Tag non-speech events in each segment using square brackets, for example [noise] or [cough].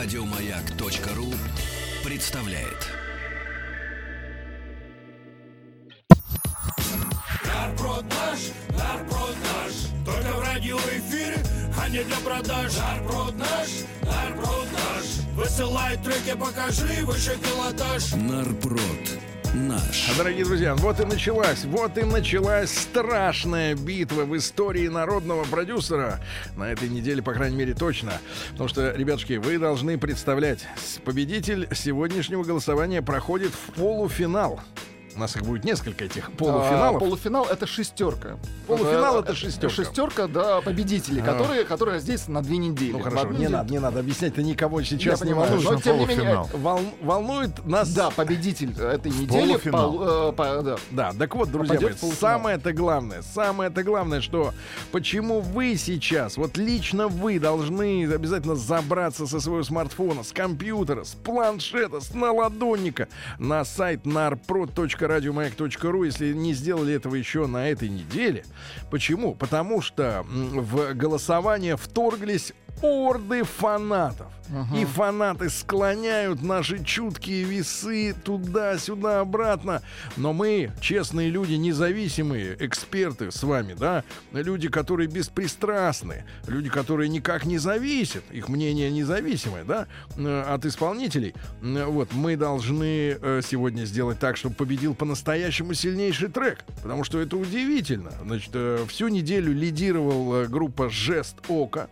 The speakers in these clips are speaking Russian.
Радиомаяк.ру представляет. Нарброд наш, нарброд наш, только в радиоэфире, а не для продаж. Нарброд наш, нарброд наш, высылай треки, покажи выше пилотаж. Нарпрод наш. Дорогие друзья, вот и началась, вот и началась страшная битва в истории народного продюсера. На этой неделе, по крайней мере, точно. Потому что, ребятушки, вы должны представлять, победитель сегодняшнего голосования проходит в полуфинал. У нас их будет несколько этих А, полуфиналов. полуфинал это шестерка. Полуфинал это шестерка. Шестерка, да, победителей, которые, которые здесь на две недели. Ну хорошо, не надо, не надо объяснять, это никого Я сейчас не понимаю, волнует. но тем не менее, Вол- волнует нас да, победитель этой недели. полуфинал. пол- э, по- да. Да, так вот, друзья мои, самое-то главное, самое-то главное, что почему вы сейчас, вот лично вы должны обязательно забраться со своего смартфона, с компьютера, с планшета, с наладонника на сайт narprod.radiomayak.ru, если не сделали этого еще на этой неделе. Почему? Потому что в голосование вторглись орды фанатов. И фанаты склоняют наши чуткие весы туда-сюда, обратно. Но мы, честные люди, независимые эксперты с вами, да, люди, которые беспристрастны, люди, которые никак не зависят, их мнение независимое, да, э, от исполнителей. Э, Вот, мы должны э, сегодня сделать так, чтобы победил по-настоящему сильнейший трек. Потому что это удивительно. Значит, всю неделю лидировал э, группа «Жест Ока».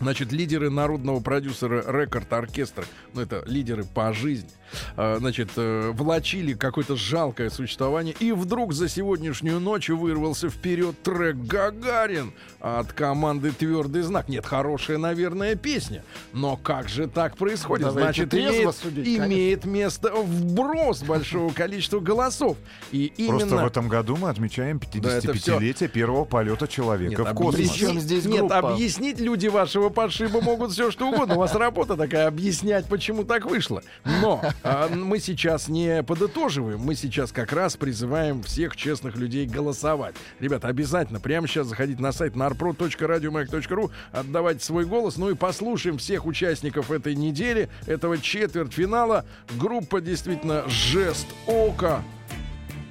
Значит, лидеры народного продюсера Рекорд Оркестра, ну это лидеры по жизни, значит, э, влачили какое-то жалкое существование, и вдруг за сегодняшнюю ночь вырвался вперед трек «Гагарин» от команды «Твердый знак». Нет, хорошая, наверное, песня, но как же так происходит? Давайте Значит, имеет, судить, конечно. имеет место вброс большого количества голосов. И Просто именно... в этом году мы отмечаем Да, это всё- 55-летие первого полета человека Нет, в космос. объяснить- Причем здесь Нет, группа? объяснить люди вашего пошиба могут все что угодно. У вас работа такая объяснять, почему так вышло. Но мы сейчас не подытоживаем, мы сейчас как раз призываем всех честных людей голосовать. Ребята, обязательно прямо сейчас заходите на сайт narprod.radiomayak.ru, отдавайте свой голос, ну и послушаем всех участников этой недели, этого четвертьфинала. Группа действительно «Жест ока».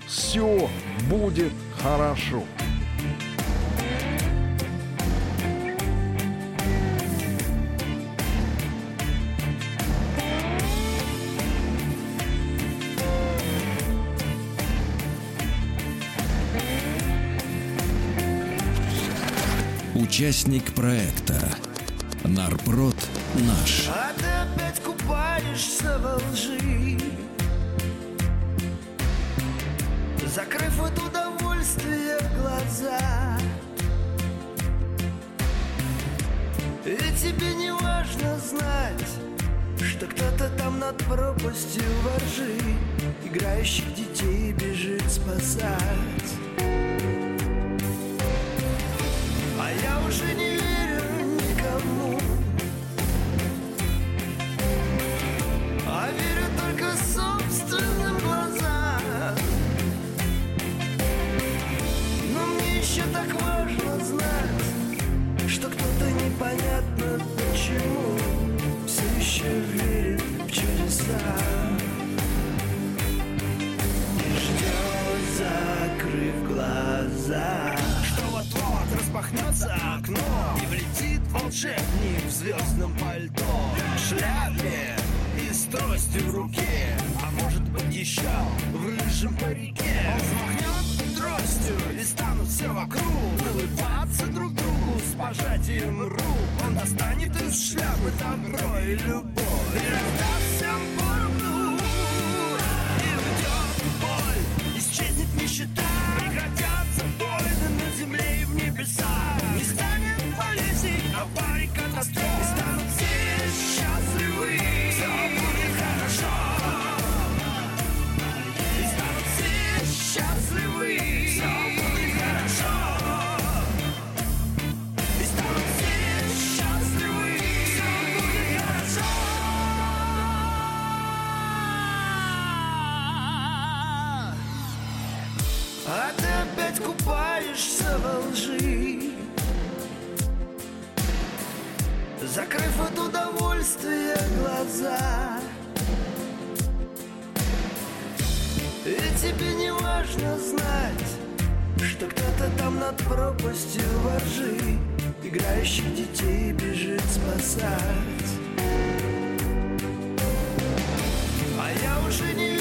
Все будет хорошо. Участник проекта Нарпрод наш. А ты опять купаешься во лжи. Закрыв от удовольствия глаза. И тебе не важно знать Что кто-то там над пропастью воржи Играющих детей бежит спасать уже не верю никому. А верю только собственным глазам. Но мне еще так важно знать Что кто-то непонятно почему Все еще верит в чудеса. И ждет, закрыв глаза распахнется окно И влетит волшебник в звездном пальто. Шляпе и с тростью в руке А может быть еще в рыжем парике. Он взмахнет тростью и станут все вокруг. Улыбаться друг другу с пожатием рук. Он достанет из шляпы добро и любовь. И раздаст отсутствие глаза. И тебе не важно знать Что кто-то там над пропастью воржи Играющих детей бежит спасать. А я уже не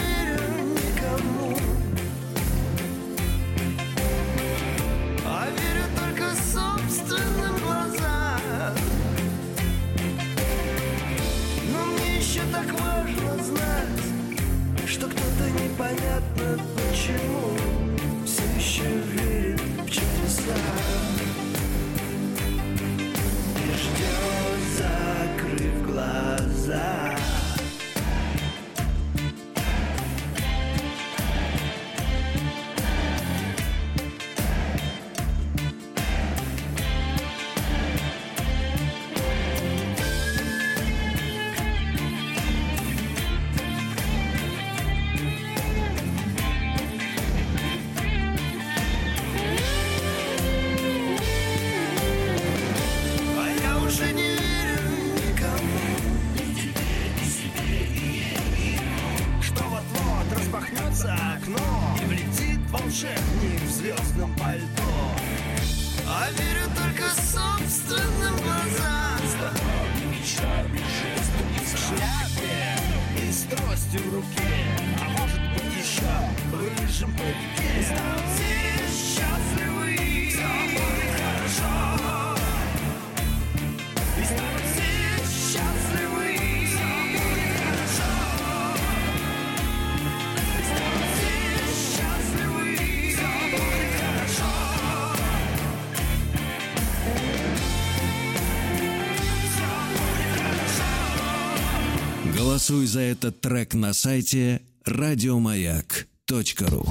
Голосуй за этот трек на сайте радиомаяк.ру.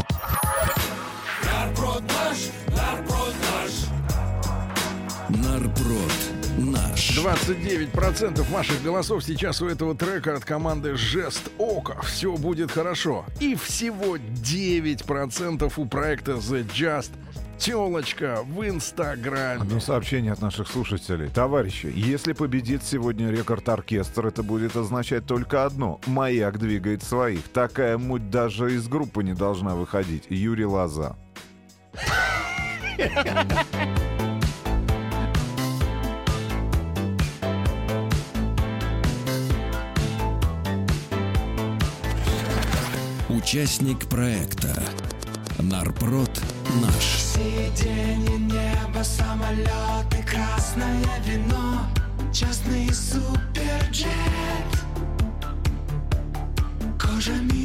Нарброд наш, нарброд наш. Нарброд наш. 29% ваших голосов сейчас у этого трека от команды Жест Ока. Все будет хорошо. И всего 9% у проекта The Just Телочка в Инстаграме. Одно сообщение от наших слушателей. Товарищи, если победит сегодня рекорд-оркестр, это будет означать только одно. Маяк двигает своих. Такая муть даже из группы не должна выходить. Юрий Лоза. Участник проекта Нарпрод наш. Сиденье, небо, самолеты, красное вино, частный суперджет. Кожа мини-бар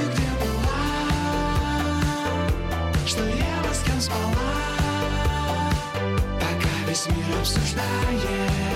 где была Что я во с Пока весь мир обсуждает.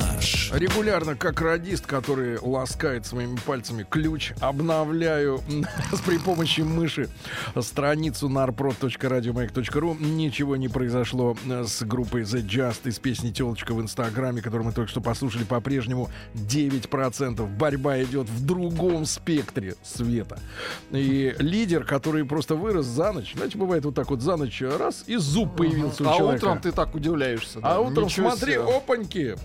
наш. Регулярно, как радист, который ласкает своими пальцами ключ, обновляю [laughs] при помощи мыши страницу narprod.radiomayak.ru. Ничего не произошло э, с группой The Just из песни «Телочка» в Инстаграме, которую мы только что послушали, по-прежнему 9%. Борьба идет в другом спектре света. И лидер, который просто вырос за ночь, знаете, бывает вот так вот за ночь раз, и зуб появился у А человека. утром ты так удивляешься. А утром ничего смотри, себе. опаньки,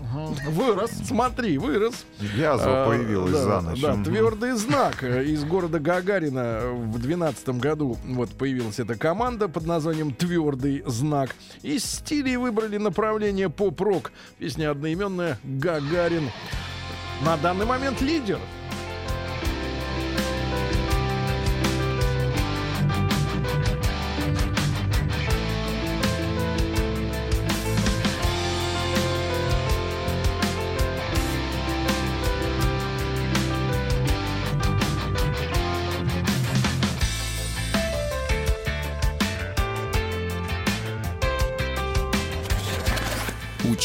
Вырос. смотри, вырос. Язва А, появилась да, за ночь. Да, твердый знак из города Гагарина в 2012 году вот появилась эта команда под названием Твердый знак. Из стилей выбрали направление поп-рок. Песня одноименная Гагарин. На данный момент лидер.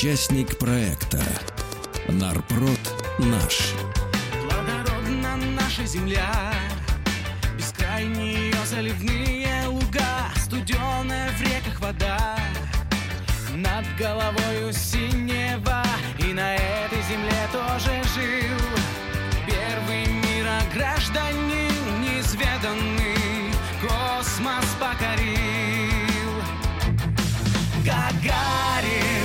Участник проекта Нарпрод наш. Благородна наша земля, Бескрайние ее заливные луга, Студеная в реках вода, Над головою синева, И на этой земле тоже жил Первый мира гражданин неизведанный, Космос покорил. Гагарин,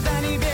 дотянуться до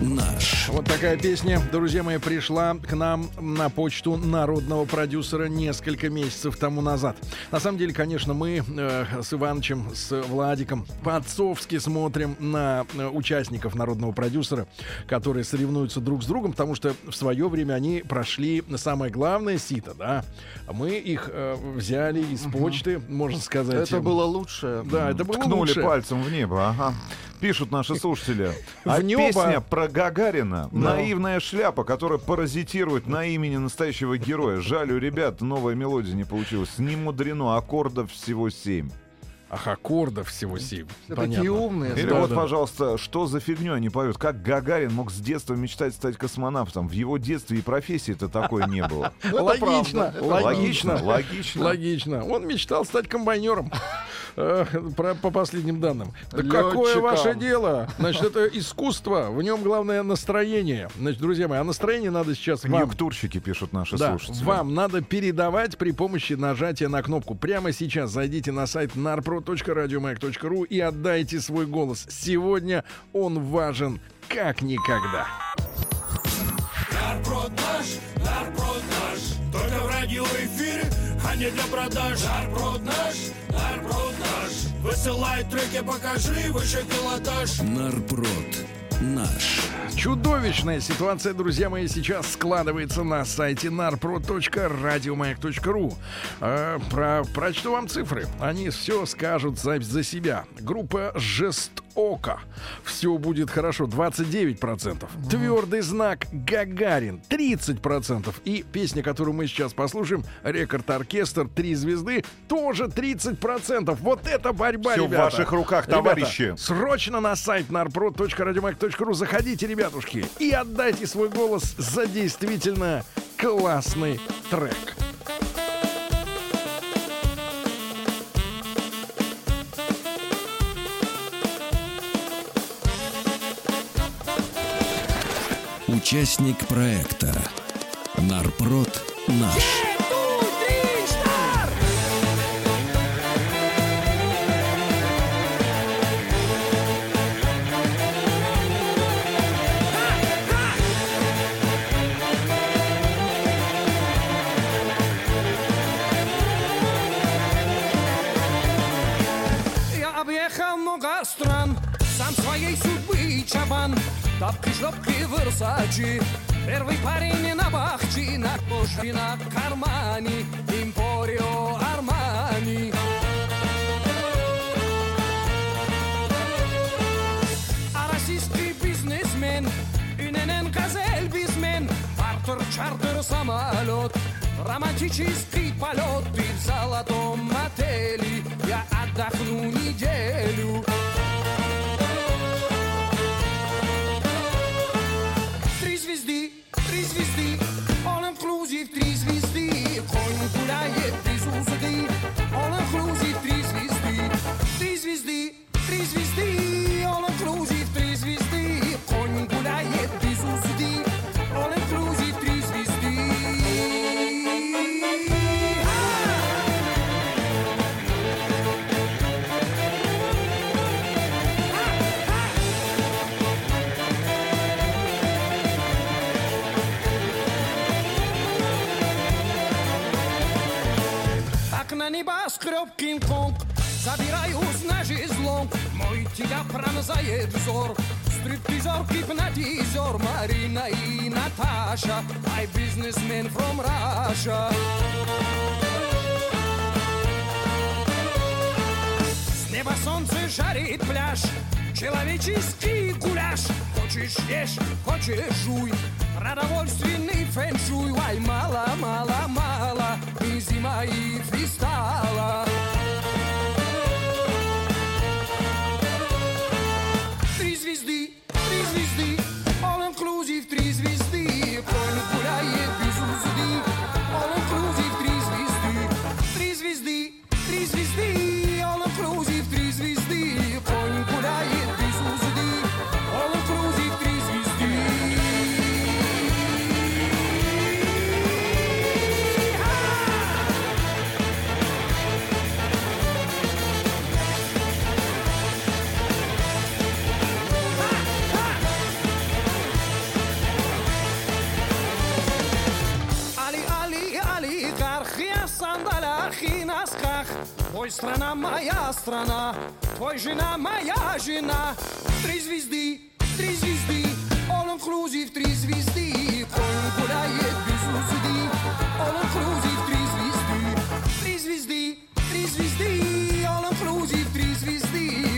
наш. Вот такая песня, друзья мои, пришла к нам на почту народного продюсера несколько месяцев тому назад. На самом деле, конечно, мы э, с Иванычем, с Владиком по-отцовски смотрим на э, участников народного продюсера, которые соревнуются друг с другом, потому что в свое время они прошли самое главное сито, да. Мы их э, взяли из почты, можно сказать. Это было лучшее. Да, это было Ткнули лучше. пальцем в небо, ага. Пишут наши слушатели. [laughs] А В небо. песня про Гагарина Да. наивная шляпа, которая паразитирует на имени настоящего героя. Жаль, у ребят новая мелодия не получилась. Не мудрено, аккордов всего семь. Ах, аккордов всего семь. Все Понятно. такие умные. Или Да, вот, да. пожалуйста, что за фигню они поют? Как Гагарин мог с детства мечтать стать космонавтом? В его детстве и профессии-то такой не было. [laughs] Это Логично, это логично. Логично. логично. Он мечтал стать комбайнером. Э, про- По последним данным. Да какое ваше дело? Значит, это искусство. В нем главное настроение. Значит, друзья мои, а настроение надо сейчас вам. Конъюнктурщики пишут наши Да, слушатели. вам надо передавать при помощи нажатия на кнопку. Прямо сейчас зайдите на сайт narpro.radiomayak.ru и отдайте свой голос. Сегодня он важен как никогда. Нарброд наш, нарброд наш. Только в радиоэфире, а не для продаж. Нарброд наш, нарброд наш. Высылай треки, покажи выше пилотаж. Нарпрод наш. Чудовищная ситуация, друзья мои, сейчас складывается на сайте narpro.radiomayak.ru. Э, про, прочту вам цифры. Они все скажут за, за себя. Группа Жестока. Все будет хорошо. 29%. Твердый знак Гагарин. 30%. И песня, которую мы сейчас послушаем, Рекорд Оркестр, три звезды, тоже 30%. Вот это борьба, Всё в ребята. ваших руках, Ребята, товарищи. Срочно на сайт narprod.radiomack.ru заходите, ребятушки, и отдайте свой голос за действительно классный трек. Участник проекта Нарпрод наш. Версачи, первый парень на бахчи, на кожи, на кармане, Импорио Армани. А российский бизнесмен, инн газель бизнесмен, Артур чартер самолет, романтический полет, ты в золотом отеле, я отдохну неделю. Три звезды, три звезды. звезды, all inclusive три звезды, конь гуляет небоскреб Кинг-Конг Забираюсь на жезлонг Мой тебя пронзает взор. Стриптизер, гипнотизер Марина и Наташа. My businessman from Russia. С неба солнце жарит пляж. Человеческий гуляш. Хочешь ешь, хочешь жуй. Продовольственный фэншуй. Ай, мало, мало, мало И зима, и Твой страна, моя страна, твой жена, моя жена. Три звезды, три звезды, all inclusive, три звезды. Конь гуляет без узды, all inclusive, три звезды. Три звезды, три звезды, all inclusive, три звезды.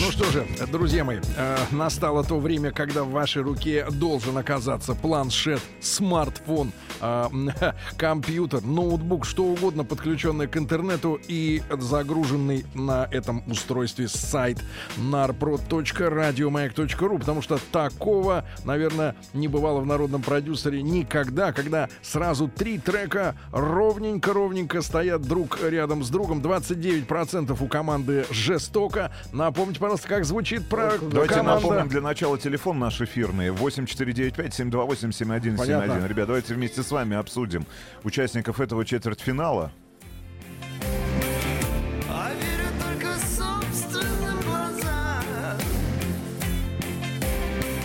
Ну что же, друзья мои, э, настало то время, когда в вашей руке должен оказаться планшет, смартфон, э, [laughs] компьютер, ноутбук, что угодно, подключенный к интернету и загруженный на этом устройстве сайт narprod.radiomayak.ru, потому что такого, наверное, не бывало в народном продюсере никогда, когда сразу три трека ровненько-ровненько стоят друг рядом с другом. 29% у команды жестоко. Напомните, пожалуйста, как звучит про Давайте команда. напомним для начала телефон наш эфирный 8495-728-7171. Понятно. Ребят, давайте вместе с вами обсудим участников этого четвертьфинала. А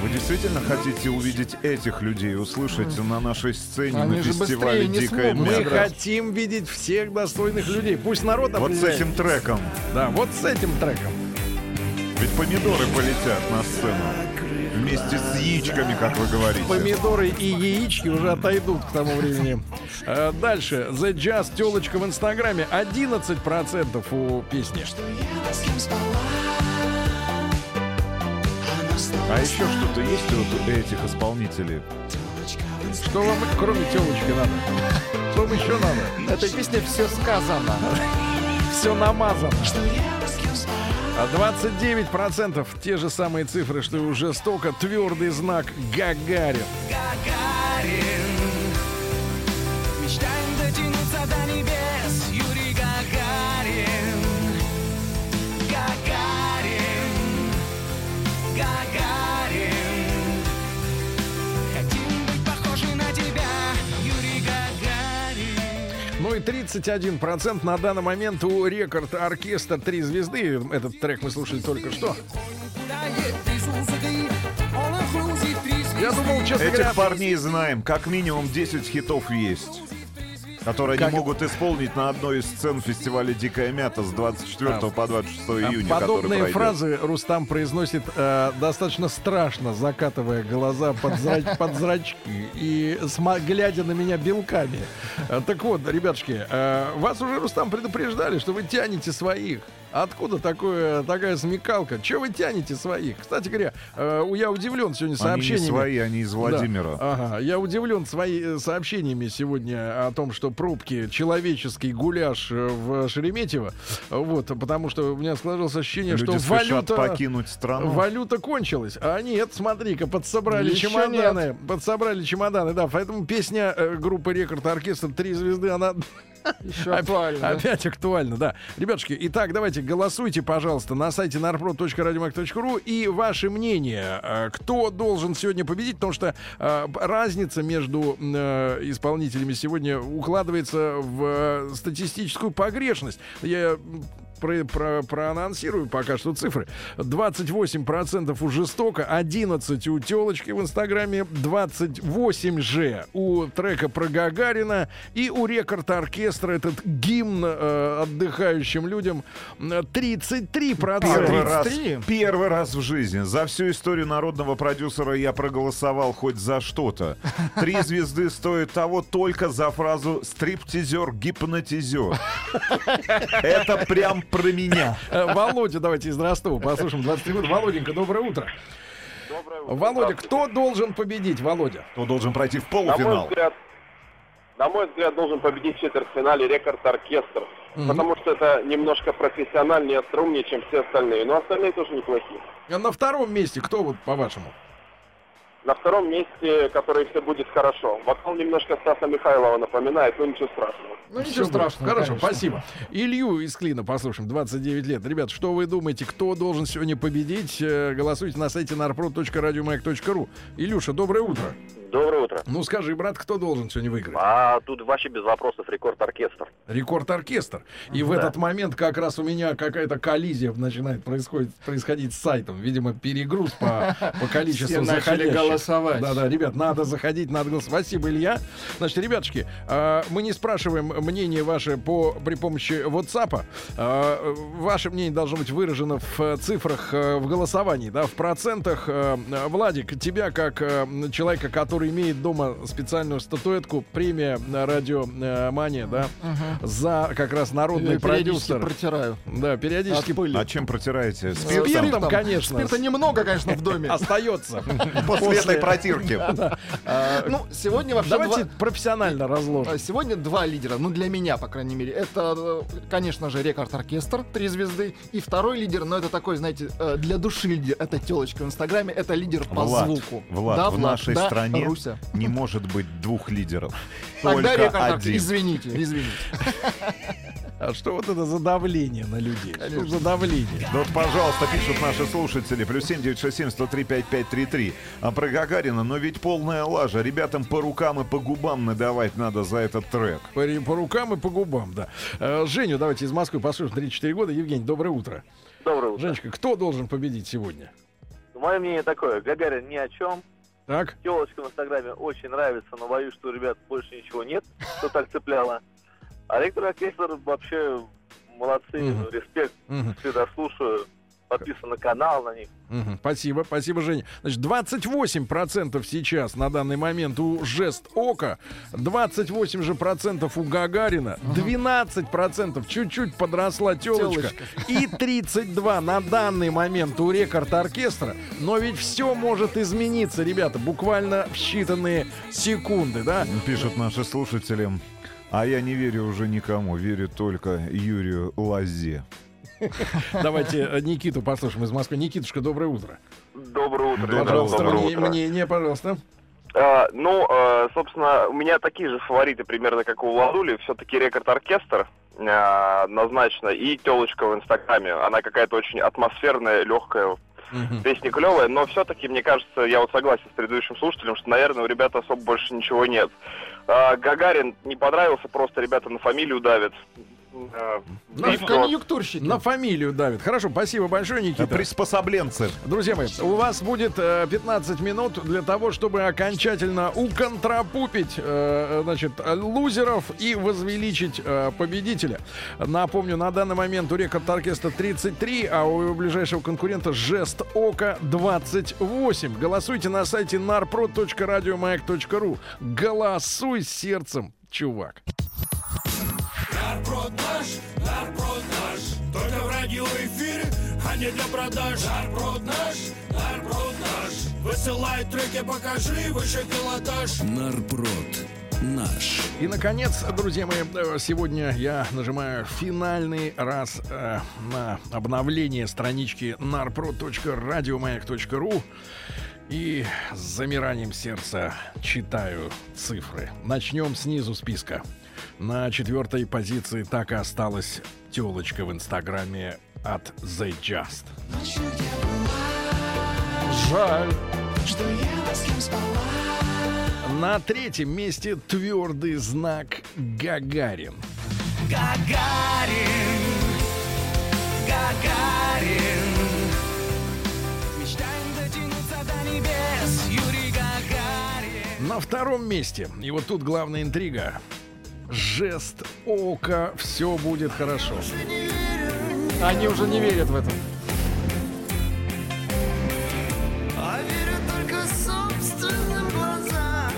Вы действительно хотите увидеть этих людей, услышать на нашей сцене Они на фестивале «Дикая. Мы мясо»? хотим видеть всех достойных людей. Пусть народ Вот с определяет. этим треком. Да, вот с этим треком. Ведь помидоры полетят на сцену. Вместе с яичками, как вы говорите. Помидоры и яички уже отойдут к тому времени. Э, Дальше. The Jazz телочка в Инстаграме. 11% у песни. А еще что-то есть вот у этих исполнителей? Что вам, кроме телочки, надо? Что вам еще надо? Этой песне все сказано. Все намазано. 29% те же самые цифры, что и у жестоко. Твердый знак Гагарин. Гагарин Мечтаем дотянуться до небес И 31% на данный момент у рекорд оркестра «Три звезды». Этот трек мы слушали только что. Я думал, честно Этих говоря, парней знаем. Как минимум 10 хитов есть. Которые Как- они могут исполнить на одной из сцен фестиваля «Дикая мята» с 24 по 26 июня, Подобные фразы Рустам произносит э, достаточно страшно, закатывая глаза под, зра- [laughs] под зрачки и сма- глядя на меня белками. Э, так вот, ребятушки, э, вас уже, Рустам, предупреждали, что вы тянете своих. Откуда такое, такая смекалка? Чего вы тянете своих? Кстати говоря, э, я удивлен сегодня Они не сообщениями. свои, они из Владимира. Да. Ага, я удивлен свои э, сообщениями сегодня о том, что пробки человеческий гуляш э, в Шереметьево. Вот, потому что у меня сложилось ощущение, Люди что валюта, покинуть страну. валюта кончилась. А нет, смотри-ка, подсобрали Еще чемоданы. Подсобрали чемоданы, да. Поэтому песня э, группы Рекорд Оркестр Три звезды, она [laughs] Еще актуально. Опять актуально, да. Ребятушки, итак, давайте голосуйте, пожалуйста, на сайте narprod.radiomac.ru и ваше мнение, э, кто должен сегодня победить, потому что э, разница между э, исполнителями сегодня укладывается в статистическую погрешность. Я про- про- проанонсирую пока что цифры. 28% у жестоко, 11 у телочки в инстаграме, 28 же у трека про Гагарина и у рекорд оркестра этот гимн э, отдыхающим людям м, 33%. Первый раз, 33? первый раз в жизни. За всю историю народного продюсера я проголосовал хоть за что-то. Три [laughs] звезды стоит того только за фразу «стриптизер-гипнотизер». [laughs] Это прям про меня. [laughs] Э, Володя, давайте из Ростова послушаем. 23 года. Володенька, доброе утро. Володя, кто должен победить, Володя? Кто должен пройти в На мой полуфинал? взгляд, на мой взгляд, должен победить в четвертьфинале рекорд-оркестр. Потому что это немножко профессиональнее остроумнее, чем все остальные. Но остальные тоже неплохие. А На втором месте кто вот по-вашему? На втором месте, который все будет хорошо. Вокал немножко Стаса Михайлова напоминает, но ничего страшного. Ну ничего страшного. Хорошо, конечно. спасибо. Илью из Клина послушаем, 29 лет. Ребят, что вы думаете, кто должен сегодня победить? Э, Голосуйте на сайте narprod.radiomayak.ru. Илюша, доброе утро. Доброе утро. Ну скажи, брат, кто должен сегодня выиграть? А тут вообще без вопросов рекорд-оркестр. Рекорд-оркестр. И в этот момент как раз у меня какая-то коллизия начинает происходить, происходить с сайтом. Видимо, перегруз по, по [laughs] количеству Все начали заходящих. голосовать. Да-да, ребят, надо заходить, надо голосовать. Спасибо, Илья. Значит, ребятушки, э, мы не спрашиваем мнение ваше по, при помощи WhatsApp. Э, ваше мнение должно быть выражено в э, цифрах э, в голосовании, да, в процентах. Э, Владик, тебя как человека, который имеет дома специальную статуэтку, премия радио э, Мания, да, за как раз народный Я продюсер. протираю. Да, периодически. А чем протираете? Спиртом, Спиртом? конечно. Спирта немного, конечно, в доме. остается. [laughs] После этой протирки. [laughs] А, Ну, сегодня вообще Давайте два- профессионально разложим. А, Сегодня два лидера, ну для меня, по крайней мере. Это, конечно же, Рекорд Оркестр, три звезды. И второй лидер, но это такой, знаете, э, для души лидер. Это телочка в Инстаграме, это лидер по звуку. Влад, в нашей стране Руся. не может быть двух лидеров. [laughs] Тогда Только один. Извините, извините. [laughs] А что вот это за давление на людей? Что за давление? Да [laughs] вот, пожалуйста, пишут наши слушатели. Плюс 7967 103 5533. А про Гагарина, но ведь полная лажа. Ребятам по рукам и по губам надавать надо за этот трек. По, по рукам и по губам, да. Э, Женю давайте из Москвы послушаем. 34 года. Евгений, доброе утро. Доброе утро. Женечка, кто должен победить сегодня? Мое мнение такое. Гагарин ни о чем. Так? Телочка в Инстаграме очень нравится, но боюсь, что у ребят больше ничего нет, что так цепляло. А ректор-оркестр вообще молодцы, респект, всегда слушаю. Подписан на канал на них. мгм. Спасибо, спасибо, Женя. Значит, 28% сейчас на данный момент у жест ока, 28 же процентов у Гагарина, 12 процентов чуть-чуть подросла телочка, и 32 на данный момент у рекорд оркестра. Но ведь все может измениться, ребята, буквально в считанные секунды, да? Пишут наши слушатели. А я не верю уже никому, верю только Юрию Лазе. [laughs] Давайте э, Никиту послушаем из Москвы. Никитушка, доброе утро. Доброе утро. Пожалуйста, мнение, пожалуйста. А, ну, э, собственно, у меня такие же фавориты примерно, как у Владули. Все-таки рекорд-оркестр э, однозначно. И телочка в Инстаграме. Она какая-то очень атмосферная, легкая. Мгм. Песня клевая, но все-таки, мне кажется, я вот согласен с предыдущим слушателем, что, наверное, у ребят особо больше ничего нет. А, Гагарин не понравился, просто ребята на фамилию давят. Э, На. Конъюнктурщики. На фамилию давит. Хорошо, спасибо большое, Никита. Приспособленцы. Друзья мои, у вас будет э, 15 минут для того, чтобы окончательно уконтрапупить э, значит, лузеров и возвеличить э, победителя. Напомню, на данный момент у рекорд оркестра 33, а у его ближайшего конкурента Жест Ока 28. Голосуйте на сайте narprod.radiomayak.ru. Голосуй сердцем, чувак. Нарпрод наш, нарпрод наш Только в радиоэфире, а не для продаж Нарпрод наш, нарпрод наш Высылай треки, покажи выше пилотаж Нарпрод. Наш. И, наконец, друзья мои, э, сегодня я нажимаю финальный раз э, на обновление странички narprod.radiomayak.ru и с замиранием сердца читаю цифры. Начнем снизу списка. На четвертой позиции так и осталась телочка в инстаграме от The Just. Жаль. что я с кем спала. На третьем месте твердый знак Гагарин. Гагарин, Гагарин. Мечтаем дотянуться до небес, Юрий Гагарин. На втором месте, и вот тут главная интрига, жест ока, все будет хорошо. Они уже не верят в это. А верю только собственным глазам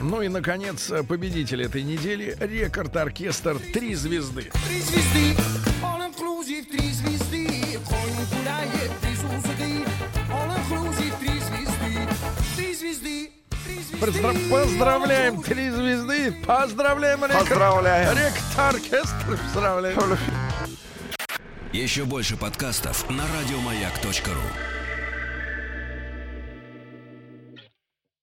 Ну и, наконец, победитель этой недели, рекорд-оркестр «Три звезды». Три звезды, поздравляем «Три звезды», поздравляем рекорд- Поздравляем. рекорд-оркестр, поздравляем. Еще больше подкастов на радиомаяк.ру.